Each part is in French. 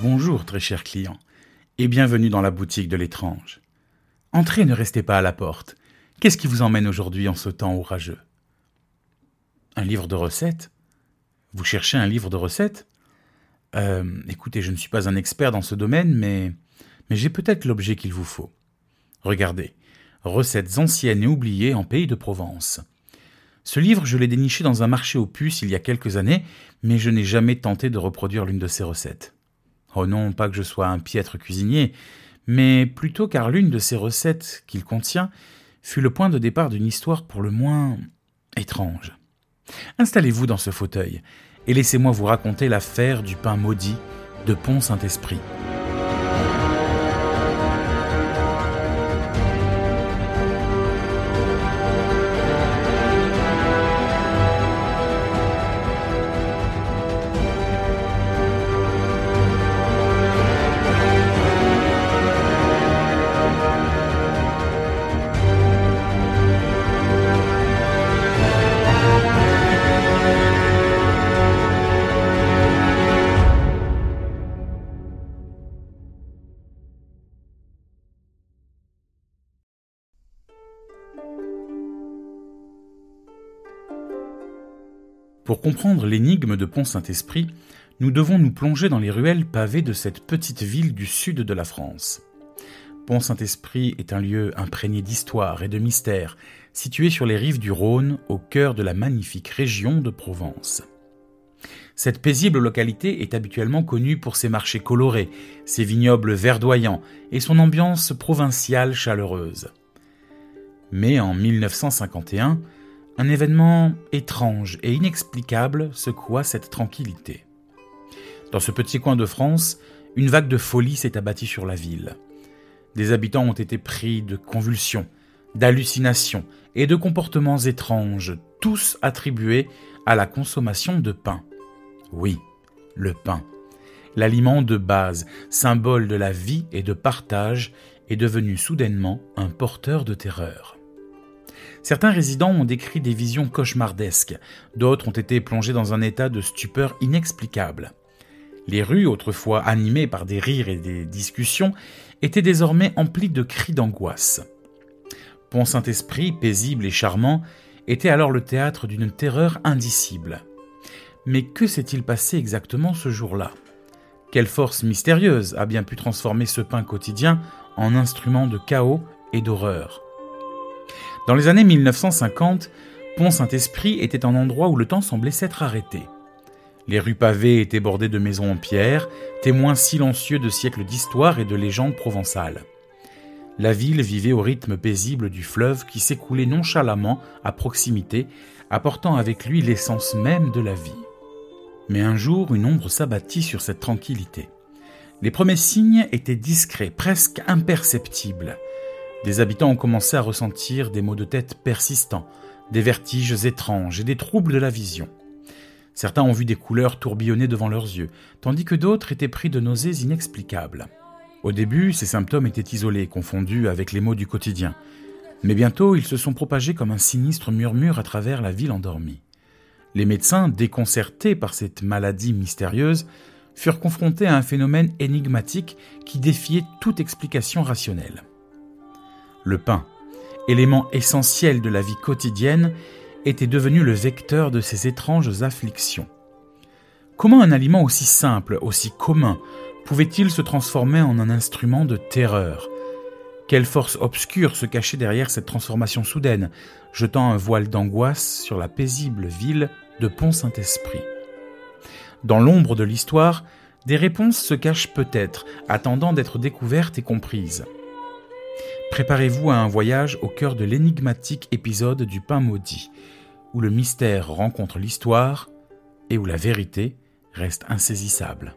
Bonjour, très cher client, et bienvenue dans la boutique de l'étrange. Entrez, ne restez pas à la porte. Qu'est-ce qui vous emmène aujourd'hui en ce temps orageux? Un livre de recettes? Vous cherchez un livre de recettes? Euh, Écoutez, je ne suis pas un expert dans ce domaine, mais, mais j'ai peut-être l'objet qu'il vous faut. Regardez, Recettes anciennes et oubliées en pays de Provence. Ce livre, je l'ai déniché dans un marché aux puces il y a quelques années, mais je n'ai jamais tenté de reproduire l'une de ses recettes. Oh non, pas que je sois un piètre cuisinier, mais plutôt car l'une de ces recettes qu'il contient fut le point de départ d'une histoire pour le moins étrange. Installez-vous dans ce fauteuil et laissez-moi vous raconter l'affaire du pain maudit de Pont Pour comprendre l'énigme de Pont-Saint-Esprit, nous devons nous plonger dans les ruelles pavées de cette petite ville du sud de la France. Pont-Saint-Esprit est un lieu imprégné d'histoire et de mystère, situé sur les rives du Rhône, au cœur de la magnifique région de Provence. Cette paisible localité est habituellement connue pour ses marchés colorés, ses vignobles verdoyants et son ambiance provinciale chaleureuse. Mais en 1951, un événement étrange et inexplicable secoua cette tranquillité. Dans ce petit coin de France, une vague de folie s'est abattue sur la ville. Des habitants ont été pris de convulsions, d'hallucinations et de comportements étranges, tous attribués à la consommation de pain. Oui, le pain. L'aliment de base, symbole de la vie et de partage, est devenu soudainement un porteur de terreur. Certains résidents ont décrit des visions cauchemardesques, d'autres ont été plongés dans un état de stupeur inexplicable. Les rues, autrefois animées par des rires et des discussions, étaient désormais emplies de cris d'angoisse. Pont Saint-Esprit, paisible et charmant, était alors le théâtre d'une terreur indicible. Mais que s'est-il passé exactement ce jour-là? Quelle force mystérieuse a bien pu transformer ce pain quotidien en instrument de chaos et d'horreur? Dans les années 1950, Pont-Saint-Esprit était un endroit où le temps semblait s'être arrêté. Les rues pavées étaient bordées de maisons en pierre, témoins silencieux de siècles d'histoire et de légendes provençales. La ville vivait au rythme paisible du fleuve qui s'écoulait nonchalamment à proximité, apportant avec lui l'essence même de la vie. Mais un jour, une ombre s'abattit sur cette tranquillité. Les premiers signes étaient discrets, presque imperceptibles. Des habitants ont commencé à ressentir des maux de tête persistants, des vertiges étranges et des troubles de la vision. Certains ont vu des couleurs tourbillonner devant leurs yeux, tandis que d'autres étaient pris de nausées inexplicables. Au début, ces symptômes étaient isolés, confondus avec les maux du quotidien. Mais bientôt, ils se sont propagés comme un sinistre murmure à travers la ville endormie. Les médecins, déconcertés par cette maladie mystérieuse, furent confrontés à un phénomène énigmatique qui défiait toute explication rationnelle le pain, élément essentiel de la vie quotidienne, était devenu le vecteur de ces étranges afflictions. Comment un aliment aussi simple, aussi commun, pouvait-il se transformer en un instrument de terreur? Quelle force obscure se cachait derrière cette transformation soudaine, jetant un voile d'angoisse sur la paisible ville de Pont-Saint-Esprit? Dans l'ombre de l'histoire, des réponses se cachent peut-être, attendant d'être découvertes et comprises. Préparez-vous à un voyage au cœur de l'énigmatique épisode du pain maudit, où le mystère rencontre l'histoire et où la vérité reste insaisissable.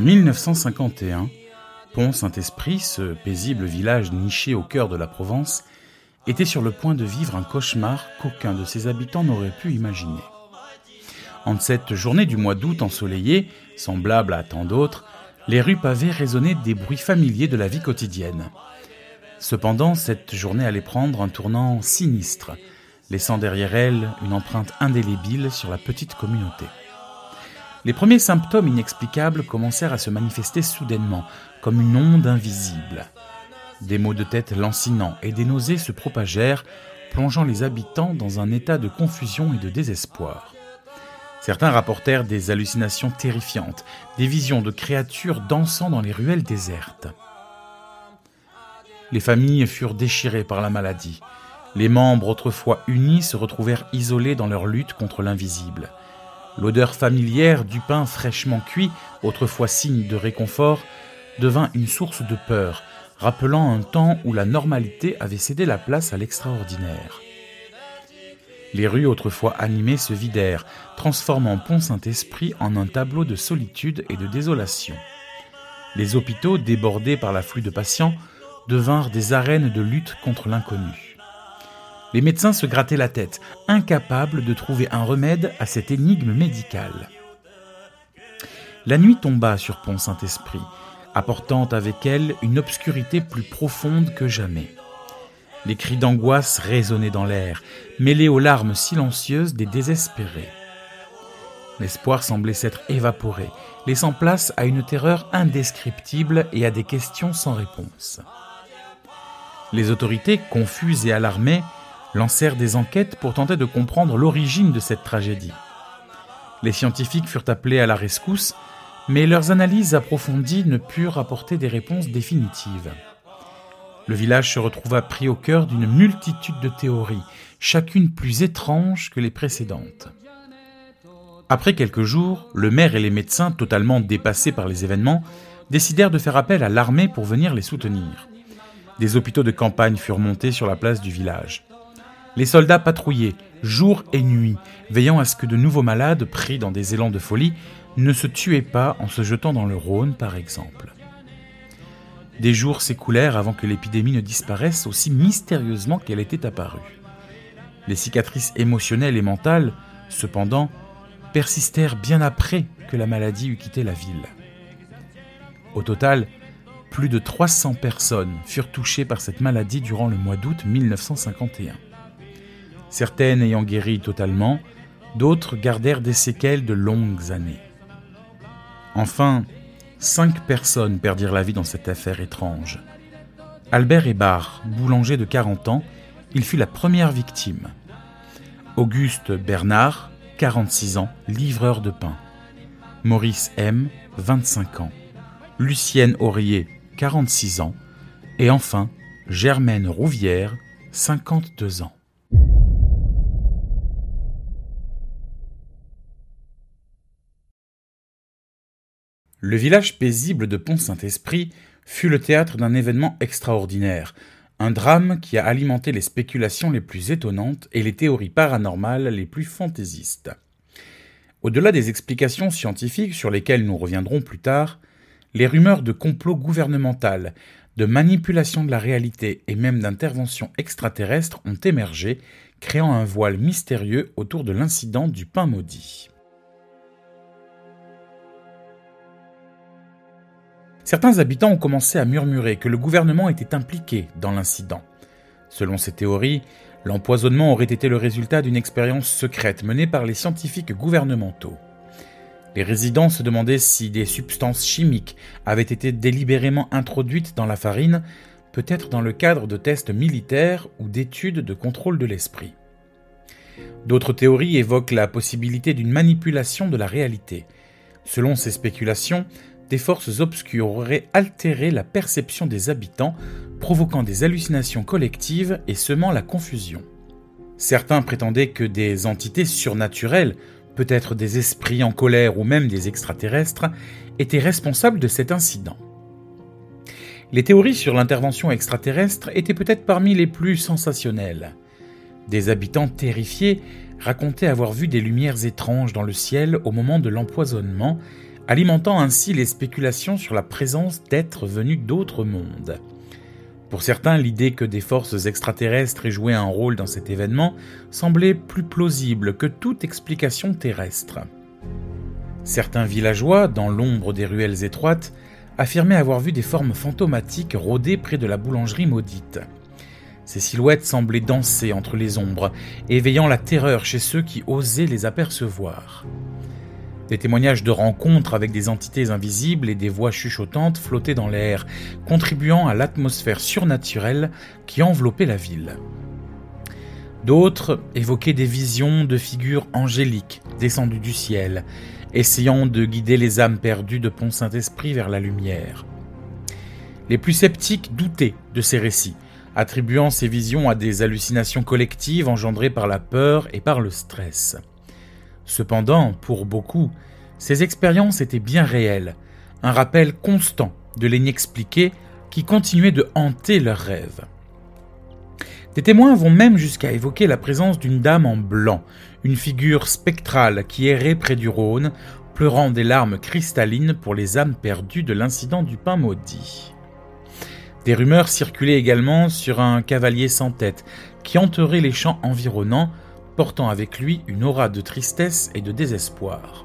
En 1951, Pont-Saint-Esprit, ce paisible village niché au cœur de la Provence, était sur le point de vivre un cauchemar qu'aucun de ses habitants n'aurait pu imaginer. En cette journée du mois d'août ensoleillée, semblable à tant d'autres, les rues pavées résonnaient des bruits familiers de la vie quotidienne. Cependant, cette journée allait prendre un tournant sinistre, laissant derrière elle une empreinte indélébile sur la petite communauté. Les premiers symptômes inexplicables commencèrent à se manifester soudainement, comme une onde invisible. Des maux de tête lancinants et des nausées se propagèrent, plongeant les habitants dans un état de confusion et de désespoir. Certains rapportèrent des hallucinations terrifiantes, des visions de créatures dansant dans les ruelles désertes. Les familles furent déchirées par la maladie. Les membres autrefois unis se retrouvèrent isolés dans leur lutte contre l'invisible. L'odeur familière du pain fraîchement cuit, autrefois signe de réconfort, devint une source de peur, rappelant un temps où la normalité avait cédé la place à l'extraordinaire. Les rues autrefois animées se vidèrent, transformant Pont-Saint-Esprit en un tableau de solitude et de désolation. Les hôpitaux, débordés par l'afflux de patients, devinrent des arènes de lutte contre l'inconnu. Les médecins se grattaient la tête, incapables de trouver un remède à cette énigme médicale. La nuit tomba sur Pont-Saint-Esprit, apportant avec elle une obscurité plus profonde que jamais. Les cris d'angoisse résonnaient dans l'air, mêlés aux larmes silencieuses des désespérés. L'espoir semblait s'être évaporé, laissant place à une terreur indescriptible et à des questions sans réponse. Les autorités, confuses et alarmées, lancèrent des enquêtes pour tenter de comprendre l'origine de cette tragédie. Les scientifiques furent appelés à la rescousse, mais leurs analyses approfondies ne purent apporter des réponses définitives. Le village se retrouva pris au cœur d'une multitude de théories, chacune plus étrange que les précédentes. Après quelques jours, le maire et les médecins, totalement dépassés par les événements, décidèrent de faire appel à l'armée pour venir les soutenir. Des hôpitaux de campagne furent montés sur la place du village. Les soldats patrouillaient jour et nuit, veillant à ce que de nouveaux malades, pris dans des élans de folie, ne se tuaient pas en se jetant dans le Rhône, par exemple. Des jours s'écoulèrent avant que l'épidémie ne disparaisse aussi mystérieusement qu'elle était apparue. Les cicatrices émotionnelles et mentales, cependant, persistèrent bien après que la maladie eut quitté la ville. Au total, plus de 300 personnes furent touchées par cette maladie durant le mois d'août 1951. Certaines ayant guéri totalement, d'autres gardèrent des séquelles de longues années. Enfin, Cinq personnes perdirent la vie dans cette affaire étrange. Albert Hébard, boulanger de 40 ans, il fut la première victime. Auguste Bernard, 46 ans, livreur de pain. Maurice M, 25 ans. Lucienne Aurier, 46 ans. Et enfin, Germaine Rouvière, 52 ans. Le village paisible de Pont-Saint-Esprit fut le théâtre d'un événement extraordinaire, un drame qui a alimenté les spéculations les plus étonnantes et les théories paranormales les plus fantaisistes. Au-delà des explications scientifiques sur lesquelles nous reviendrons plus tard, les rumeurs de complot gouvernemental, de manipulation de la réalité et même d'intervention extraterrestre ont émergé, créant un voile mystérieux autour de l'incident du pain maudit. Certains habitants ont commencé à murmurer que le gouvernement était impliqué dans l'incident. Selon ces théories, l'empoisonnement aurait été le résultat d'une expérience secrète menée par les scientifiques gouvernementaux. Les résidents se demandaient si des substances chimiques avaient été délibérément introduites dans la farine, peut-être dans le cadre de tests militaires ou d'études de contrôle de l'esprit. D'autres théories évoquent la possibilité d'une manipulation de la réalité. Selon ces spéculations, des forces obscures auraient altéré la perception des habitants, provoquant des hallucinations collectives et semant la confusion. Certains prétendaient que des entités surnaturelles, peut-être des esprits en colère ou même des extraterrestres, étaient responsables de cet incident. Les théories sur l'intervention extraterrestre étaient peut-être parmi les plus sensationnelles. Des habitants terrifiés racontaient avoir vu des lumières étranges dans le ciel au moment de l'empoisonnement alimentant ainsi les spéculations sur la présence d'êtres venus d'autres mondes. Pour certains, l'idée que des forces extraterrestres aient joué un rôle dans cet événement semblait plus plausible que toute explication terrestre. Certains villageois, dans l'ombre des ruelles étroites, affirmaient avoir vu des formes fantomatiques rôder près de la boulangerie maudite. Ces silhouettes semblaient danser entre les ombres, éveillant la terreur chez ceux qui osaient les apercevoir. Des témoignages de rencontres avec des entités invisibles et des voix chuchotantes flottaient dans l'air, contribuant à l'atmosphère surnaturelle qui enveloppait la ville. D'autres évoquaient des visions de figures angéliques descendues du ciel, essayant de guider les âmes perdues de Pont-Saint-Esprit vers la lumière. Les plus sceptiques doutaient de ces récits, attribuant ces visions à des hallucinations collectives engendrées par la peur et par le stress. Cependant, pour beaucoup, ces expériences étaient bien réelles, un rappel constant de l'inexpliqué qui continuait de hanter leurs rêves. Des témoins vont même jusqu'à évoquer la présence d'une dame en blanc, une figure spectrale qui errait près du Rhône, pleurant des larmes cristallines pour les âmes perdues de l'incident du pain maudit. Des rumeurs circulaient également sur un cavalier sans tête qui enterrait les champs environnants, portant avec lui une aura de tristesse et de désespoir.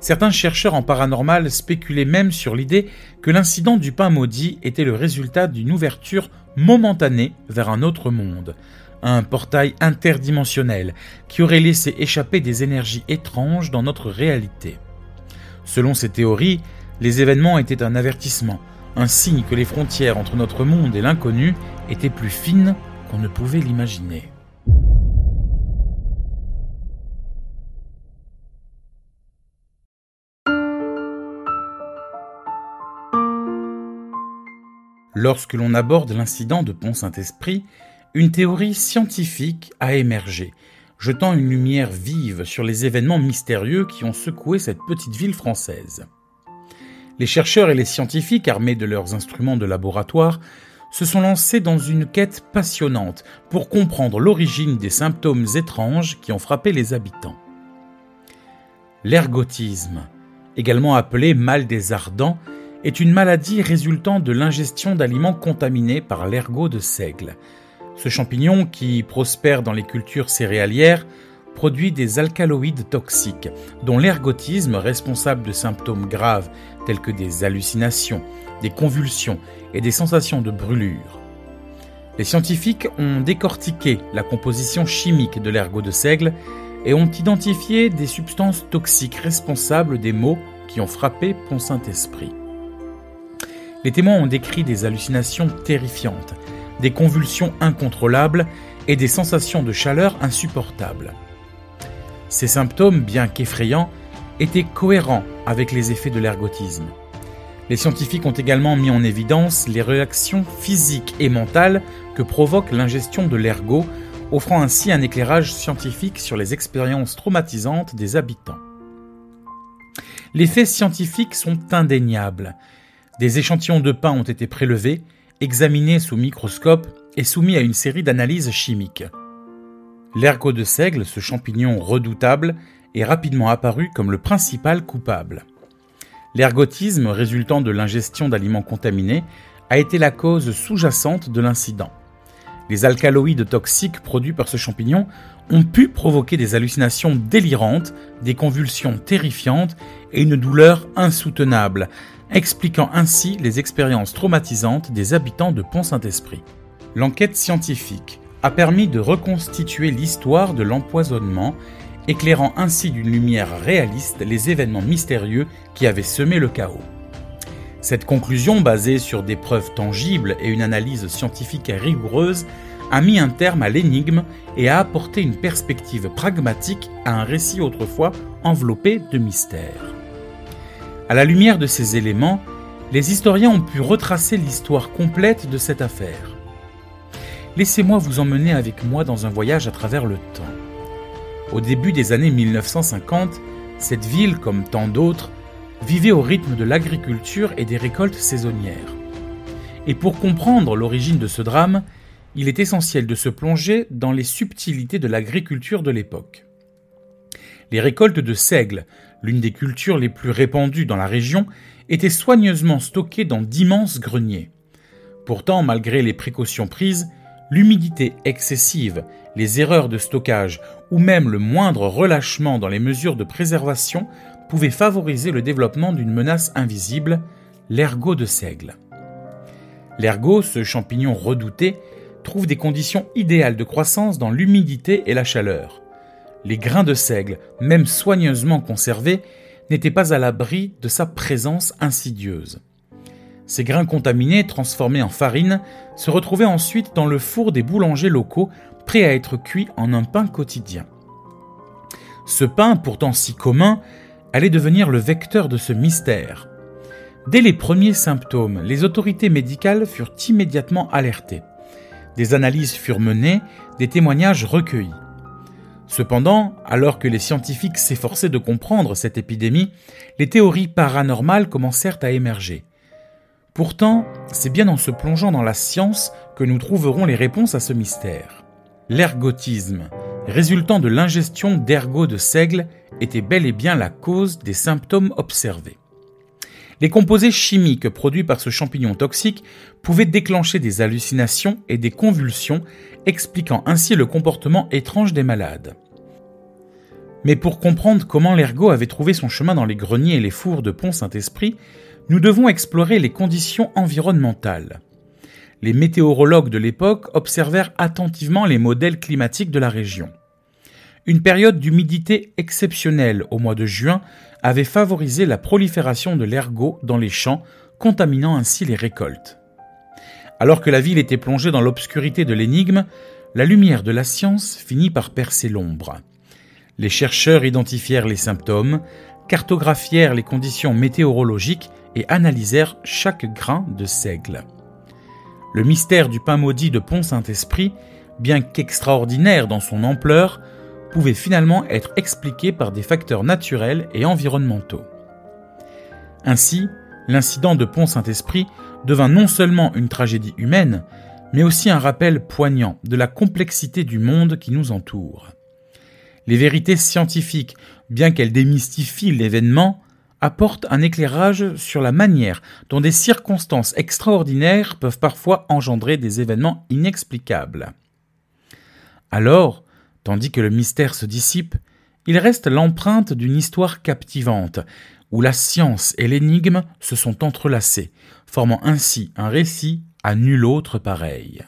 Certains chercheurs en paranormal spéculaient même sur l'idée que l'incident du pain maudit était le résultat d'une ouverture momentanée vers un autre monde, un portail interdimensionnel qui aurait laissé échapper des énergies étranges dans notre réalité. Selon ces théories, les événements étaient un avertissement, un signe que les frontières entre notre monde et l'inconnu étaient plus fines qu'on ne pouvait l'imaginer. Lorsque l'on aborde l'incident de Pont-Saint-Esprit, une théorie scientifique a émergé, jetant une lumière vive sur les événements mystérieux qui ont secoué cette petite ville française. Les chercheurs et les scientifiques, armés de leurs instruments de laboratoire, se sont lancés dans une quête passionnante pour comprendre l'origine des symptômes étranges qui ont frappé les habitants. L'ergotisme, également appelé mal des ardents, est une maladie résultant de l'ingestion d'aliments contaminés par l'ergot de seigle. Ce champignon, qui prospère dans les cultures céréalières, produit des alcaloïdes toxiques, dont l'ergotisme, responsable de symptômes graves tels que des hallucinations, des convulsions et des sensations de brûlure. Les scientifiques ont décortiqué la composition chimique de l'ergot de seigle et ont identifié des substances toxiques responsables des maux qui ont frappé Pont-Saint-Esprit. Les témoins ont décrit des hallucinations terrifiantes, des convulsions incontrôlables et des sensations de chaleur insupportables. Ces symptômes, bien qu'effrayants, étaient cohérents avec les effets de l'ergotisme. Les scientifiques ont également mis en évidence les réactions physiques et mentales que provoque l'ingestion de l'ergot, offrant ainsi un éclairage scientifique sur les expériences traumatisantes des habitants. Les faits scientifiques sont indéniables. Des échantillons de pain ont été prélevés, examinés sous microscope et soumis à une série d'analyses chimiques. L'ergot de seigle, ce champignon redoutable, est rapidement apparu comme le principal coupable. L'ergotisme résultant de l'ingestion d'aliments contaminés a été la cause sous-jacente de l'incident. Les alcaloïdes toxiques produits par ce champignon ont pu provoquer des hallucinations délirantes, des convulsions terrifiantes et une douleur insoutenable, expliquant ainsi les expériences traumatisantes des habitants de Pont-Saint-Esprit. L'enquête scientifique a permis de reconstituer l'histoire de l'empoisonnement, éclairant ainsi d'une lumière réaliste les événements mystérieux qui avaient semé le chaos. Cette conclusion, basée sur des preuves tangibles et une analyse scientifique rigoureuse, a mis un terme à l'énigme et a apporté une perspective pragmatique à un récit autrefois enveloppé de mystère. À la lumière de ces éléments, les historiens ont pu retracer l'histoire complète de cette affaire. Laissez-moi vous emmener avec moi dans un voyage à travers le temps. Au début des années 1950, cette ville, comme tant d'autres, vivait au rythme de l'agriculture et des récoltes saisonnières. Et pour comprendre l'origine de ce drame, il est essentiel de se plonger dans les subtilités de l'agriculture de l'époque. Les récoltes de seigle, l'une des cultures les plus répandues dans la région, étaient soigneusement stockées dans d'immenses greniers. Pourtant, malgré les précautions prises, l'humidité excessive, les erreurs de stockage ou même le moindre relâchement dans les mesures de préservation pouvaient favoriser le développement d'une menace invisible, l'ergot de seigle. L'ergot, ce champignon redouté, trouve des conditions idéales de croissance dans l'humidité et la chaleur. Les grains de seigle, même soigneusement conservés, n'étaient pas à l'abri de sa présence insidieuse. Ces grains contaminés, transformés en farine, se retrouvaient ensuite dans le four des boulangers locaux, prêts à être cuits en un pain quotidien. Ce pain, pourtant si commun, allait devenir le vecteur de ce mystère. Dès les premiers symptômes, les autorités médicales furent immédiatement alertées. Des analyses furent menées, des témoignages recueillis. Cependant, alors que les scientifiques s'efforçaient de comprendre cette épidémie, les théories paranormales commencèrent à émerger. Pourtant, c'est bien en se plongeant dans la science que nous trouverons les réponses à ce mystère. L'ergotisme, résultant de l'ingestion d'ergot de seigle, était bel et bien la cause des symptômes observés. Les composés chimiques produits par ce champignon toxique pouvaient déclencher des hallucinations et des convulsions, expliquant ainsi le comportement étrange des malades. Mais pour comprendre comment l'ergot avait trouvé son chemin dans les greniers et les fours de Pont-Saint-Esprit, nous devons explorer les conditions environnementales. Les météorologues de l'époque observèrent attentivement les modèles climatiques de la région. Une période d'humidité exceptionnelle au mois de juin avait favorisé la prolifération de l'ergot dans les champs, contaminant ainsi les récoltes. Alors que la ville était plongée dans l'obscurité de l'énigme, la lumière de la science finit par percer l'ombre. Les chercheurs identifièrent les symptômes, cartographièrent les conditions météorologiques et analysèrent chaque grain de seigle. Le mystère du pain maudit de Pont-Saint-Esprit, bien qu'extraordinaire dans son ampleur, pouvait finalement être expliqué par des facteurs naturels et environnementaux. Ainsi, l'incident de Pont-Saint-Esprit devint non seulement une tragédie humaine, mais aussi un rappel poignant de la complexité du monde qui nous entoure. Les vérités scientifiques, bien qu'elles démystifient l'événement, apportent un éclairage sur la manière dont des circonstances extraordinaires peuvent parfois engendrer des événements inexplicables. Alors, tandis que le mystère se dissipe, il reste l'empreinte d'une histoire captivante, où la science et l'énigme se sont entrelacées, formant ainsi un récit à nul autre pareil.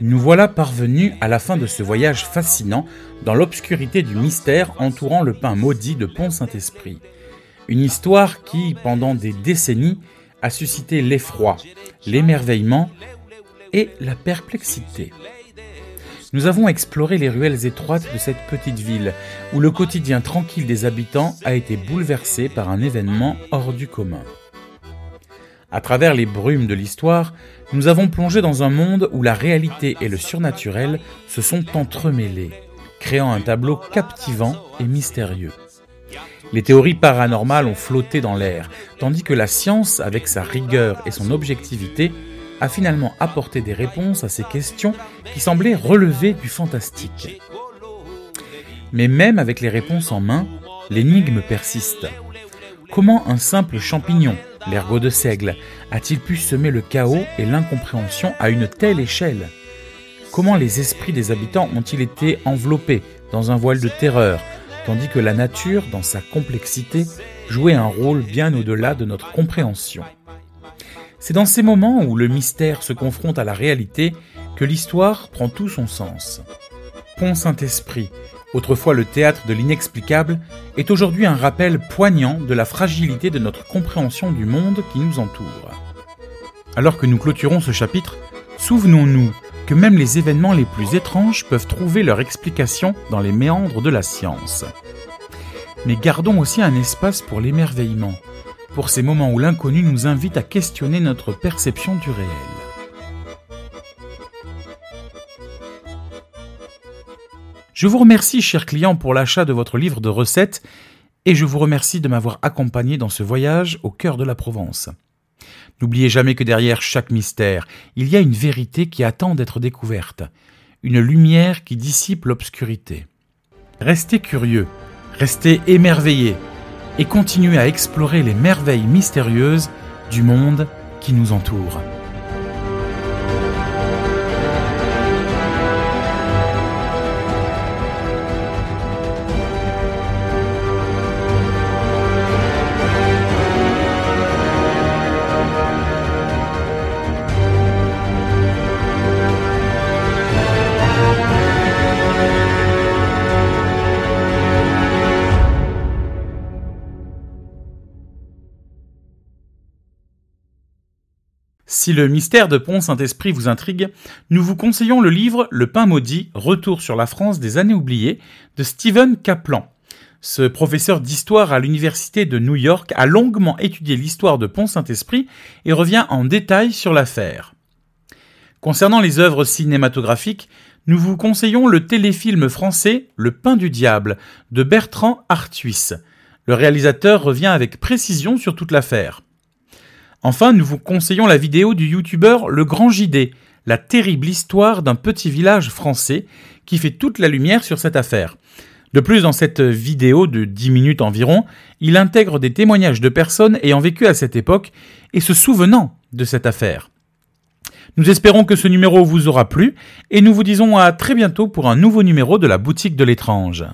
Nous voilà parvenus à la fin de ce voyage fascinant dans l'obscurité du mystère entourant le pain maudit de Pont-Saint-Esprit. Une histoire qui, pendant des décennies, a suscité l'effroi, l'émerveillement et la perplexité. Nous avons exploré les ruelles étroites de cette petite ville, où le quotidien tranquille des habitants a été bouleversé par un événement hors du commun. À travers les brumes de l'histoire, nous avons plongé dans un monde où la réalité et le surnaturel se sont entremêlés, créant un tableau captivant et mystérieux. Les théories paranormales ont flotté dans l'air, tandis que la science, avec sa rigueur et son objectivité, a finalement apporté des réponses à ces questions qui semblaient relever du fantastique. Mais même avec les réponses en main, l'énigme persiste. Comment un simple champignon, l'ergot de seigle, a-t-il pu semer le chaos et l'incompréhension à une telle échelle? Comment les esprits des habitants ont-ils été enveloppés dans un voile de terreur, tandis que la nature, dans sa complexité, jouait un rôle bien au-delà de notre compréhension? C'est dans ces moments où le mystère se confronte à la réalité que l'histoire prend tout son sens. Pont Saint-Esprit, autrefois le théâtre de l'inexplicable, est aujourd'hui un rappel poignant de la fragilité de notre compréhension du monde qui nous entoure. Alors que nous clôturons ce chapitre, souvenons-nous que même les événements les plus étranges peuvent trouver leur explication dans les méandres de la science. Mais gardons aussi un espace pour l'émerveillement, pour ces moments où l'inconnu nous invite à questionner notre perception du réel. Je vous remercie, chers clients, pour l'achat de votre livre de recettes et je vous remercie de m'avoir accompagné dans ce voyage au cœur de la Provence. N'oubliez jamais que derrière chaque mystère, il y a une vérité qui attend d'être découverte, une lumière qui dissipe l'obscurité. Restez curieux, restez émerveillés et continuez à explorer les merveilles mystérieuses du monde qui nous entoure. Si le mystère de Pont-Saint-Esprit vous intrigue, nous vous conseillons le livre Le pain maudit, Retour sur la France des années oubliées de Stephen Kaplan. Ce professeur d'histoire à l'université de New York a longuement étudié l'histoire de Pont-Saint-Esprit et revient en détail sur l'affaire. Concernant les œuvres cinématographiques, nous vous conseillons le téléfilm français Le pain du diable de Bertrand Artuis. Le réalisateur revient avec précision sur toute l'affaire. Enfin, nous vous conseillons la vidéo du youtubeur Le Grand JD, la terrible histoire d'un petit village français qui fait toute la lumière sur cette affaire. De plus, dans cette vidéo de 10 minutes environ, il intègre des témoignages de personnes ayant vécu à cette époque et se souvenant de cette affaire. Nous espérons que ce numéro vous aura plu et nous vous disons à très bientôt pour un nouveau numéro de la boutique de l'étrange.